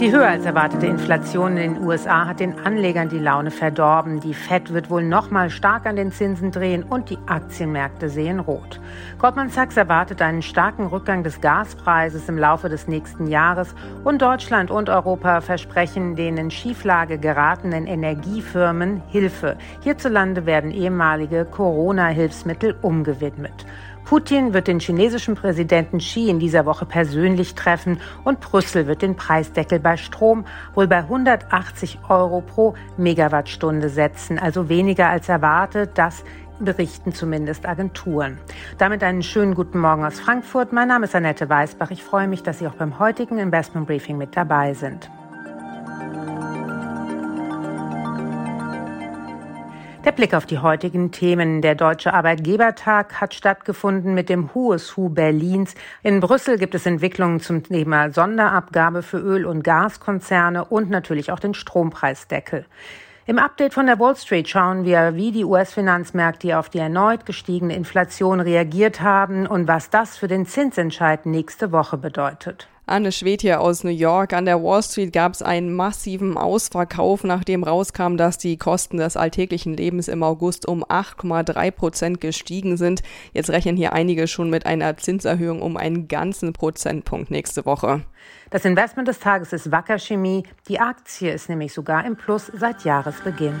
Die höher als erwartete Inflation in den USA hat den Anlegern die Laune verdorben. Die Fed wird wohl noch mal stark an den Zinsen drehen und die Aktienmärkte sehen rot. Goldman Sachs erwartet einen starken Rückgang des Gaspreises im Laufe des nächsten Jahres und Deutschland und Europa versprechen den in Schieflage geratenen Energiefirmen Hilfe. Hierzulande werden ehemalige Corona-Hilfsmittel umgewidmet. Putin wird den chinesischen Präsidenten Xi in dieser Woche persönlich treffen und Brüssel wird den Preisdeckel bei Strom wohl bei 180 Euro pro Megawattstunde setzen, also weniger als erwartet. Das berichten zumindest Agenturen. Damit einen schönen guten Morgen aus Frankfurt. Mein Name ist Annette Weißbach. Ich freue mich, dass Sie auch beim heutigen Investment Briefing mit dabei sind. Der Blick auf die heutigen Themen. Der Deutsche Arbeitgebertag hat stattgefunden mit dem Who's Who Berlins. In Brüssel gibt es Entwicklungen zum Thema Sonderabgabe für Öl- und Gaskonzerne und natürlich auch den Strompreisdeckel. Im Update von der Wall Street schauen wir, wie die US-Finanzmärkte auf die erneut gestiegene Inflation reagiert haben und was das für den Zinsentscheid nächste Woche bedeutet. Anne Schwed hier aus New York. An der Wall Street gab es einen massiven Ausverkauf, nachdem rauskam, dass die Kosten des alltäglichen Lebens im August um 8,3 Prozent gestiegen sind. Jetzt rechnen hier einige schon mit einer Zinserhöhung um einen ganzen Prozentpunkt nächste Woche. Das Investment des Tages ist Wacker Chemie. Die Aktie ist nämlich sogar im Plus seit Jahresbeginn.